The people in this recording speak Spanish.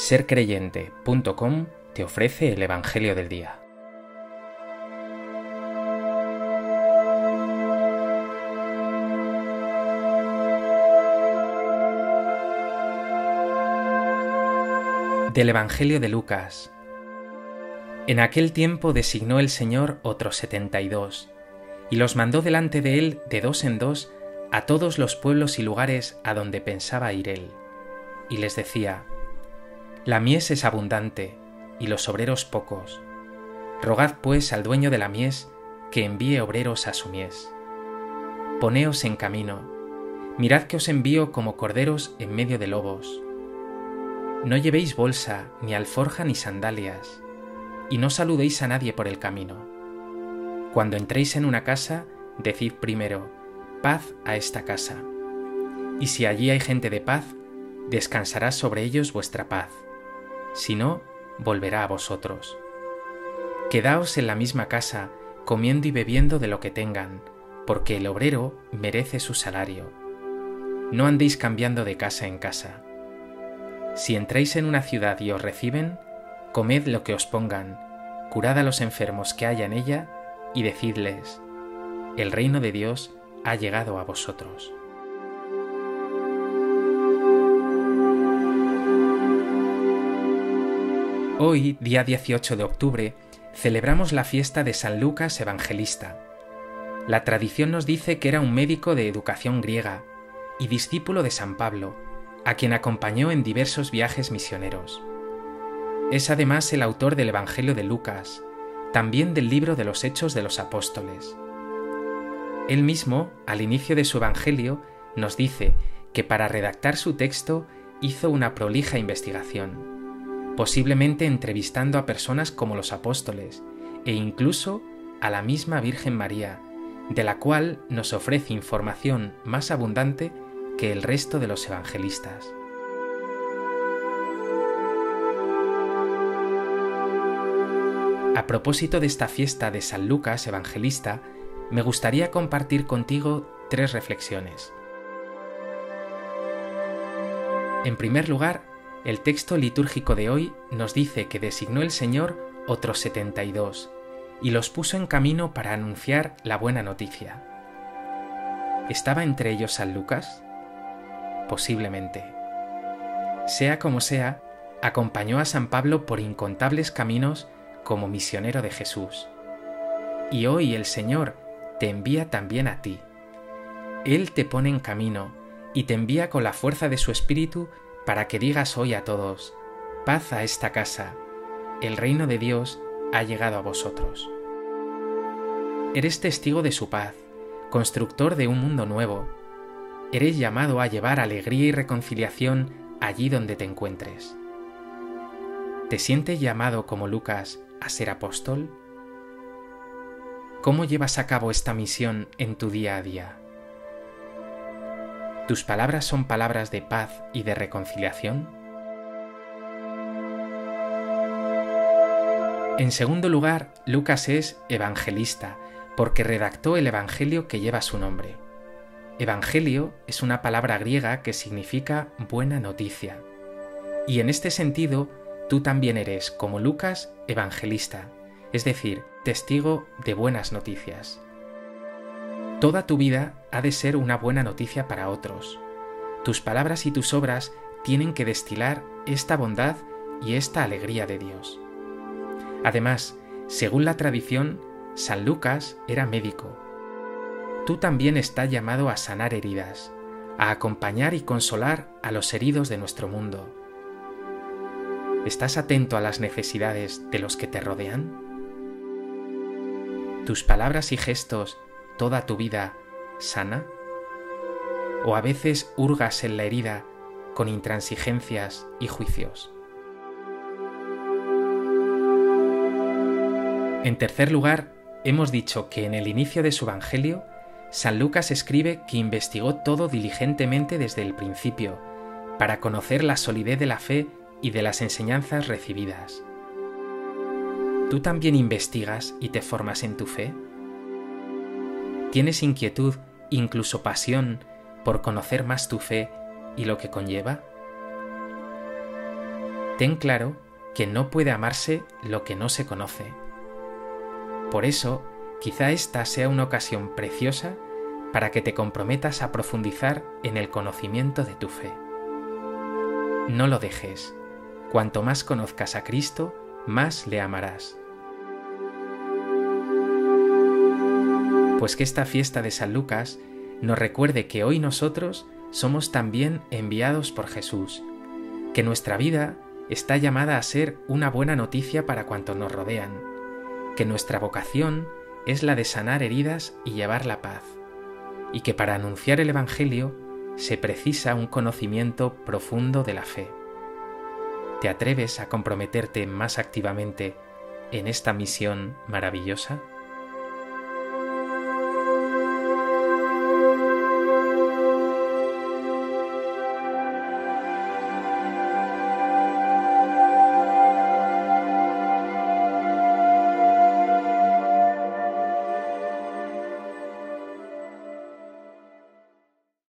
sercreyente.com te ofrece el Evangelio del Día. Del Evangelio de Lucas. En aquel tiempo designó el Señor otros setenta y dos, y los mandó delante de él de dos en dos a todos los pueblos y lugares a donde pensaba ir él, y les decía, La mies es abundante, y los obreros pocos. Rogad pues al dueño de la mies que envíe obreros a su mies. Poneos en camino, mirad que os envío como corderos en medio de lobos. No llevéis bolsa, ni alforja, ni sandalias, y no saludéis a nadie por el camino. Cuando entréis en una casa, decid primero, paz a esta casa. Y si allí hay gente de paz, descansará sobre ellos vuestra paz. Si no, volverá a vosotros. Quedaos en la misma casa, comiendo y bebiendo de lo que tengan, porque el obrero merece su salario. No andéis cambiando de casa en casa. Si entráis en una ciudad y os reciben, comed lo que os pongan, curad a los enfermos que haya en ella, y decidles, el reino de Dios ha llegado a vosotros. Hoy, día 18 de octubre, celebramos la fiesta de San Lucas Evangelista. La tradición nos dice que era un médico de educación griega y discípulo de San Pablo, a quien acompañó en diversos viajes misioneros. Es además el autor del Evangelio de Lucas, también del libro de los Hechos de los Apóstoles. Él mismo, al inicio de su Evangelio, nos dice que para redactar su texto hizo una prolija investigación, posiblemente entrevistando a personas como los apóstoles e incluso a la misma Virgen María, de la cual nos ofrece información más abundante que el resto de los evangelistas. A propósito de esta fiesta de San Lucas Evangelista, me gustaría compartir contigo tres reflexiones. En primer lugar, el texto litúrgico de hoy nos dice que designó el Señor otros 72 y los puso en camino para anunciar la buena noticia. ¿Estaba entre ellos San Lucas? posiblemente. Sea como sea, acompañó a San Pablo por incontables caminos como misionero de Jesús. Y hoy el Señor te envía también a ti. Él te pone en camino y te envía con la fuerza de su Espíritu para que digas hoy a todos, paz a esta casa, el reino de Dios ha llegado a vosotros. Eres testigo de su paz, constructor de un mundo nuevo, eres llamado a llevar alegría y reconciliación allí donde te encuentres. ¿Te sientes llamado como Lucas a ser apóstol? ¿Cómo llevas a cabo esta misión en tu día a día? ¿Tus palabras son palabras de paz y de reconciliación? En segundo lugar, Lucas es evangelista, porque redactó el Evangelio que lleva su nombre. Evangelio es una palabra griega que significa buena noticia. Y en este sentido, tú también eres, como Lucas, evangelista, es decir, testigo de buenas noticias. Toda tu vida ha de ser una buena noticia para otros. Tus palabras y tus obras tienen que destilar esta bondad y esta alegría de Dios. Además, según la tradición, San Lucas era médico tú también estás llamado a sanar heridas, a acompañar y consolar a los heridos de nuestro mundo. ¿Estás atento a las necesidades de los que te rodean? ¿Tus palabras y gestos, toda tu vida, sana? ¿O a veces hurgas en la herida con intransigencias y juicios? En tercer lugar, hemos dicho que en el inicio de su Evangelio San Lucas escribe que investigó todo diligentemente desde el principio, para conocer la solidez de la fe y de las enseñanzas recibidas. ¿Tú también investigas y te formas en tu fe? ¿Tienes inquietud, incluso pasión, por conocer más tu fe y lo que conlleva? ten claro que no puede amarse lo que no se conoce. Por eso, quizá esta sea una ocasión preciosa para que te comprometas a profundizar en el conocimiento de tu fe. No lo dejes. Cuanto más conozcas a Cristo, más le amarás. Pues que esta fiesta de San Lucas nos recuerde que hoy nosotros somos también enviados por Jesús, que nuestra vida está llamada a ser una buena noticia para cuantos nos rodean, que nuestra vocación es la de sanar heridas y llevar la paz, y que para anunciar el Evangelio se precisa un conocimiento profundo de la fe. ¿Te atreves a comprometerte más activamente en esta misión maravillosa?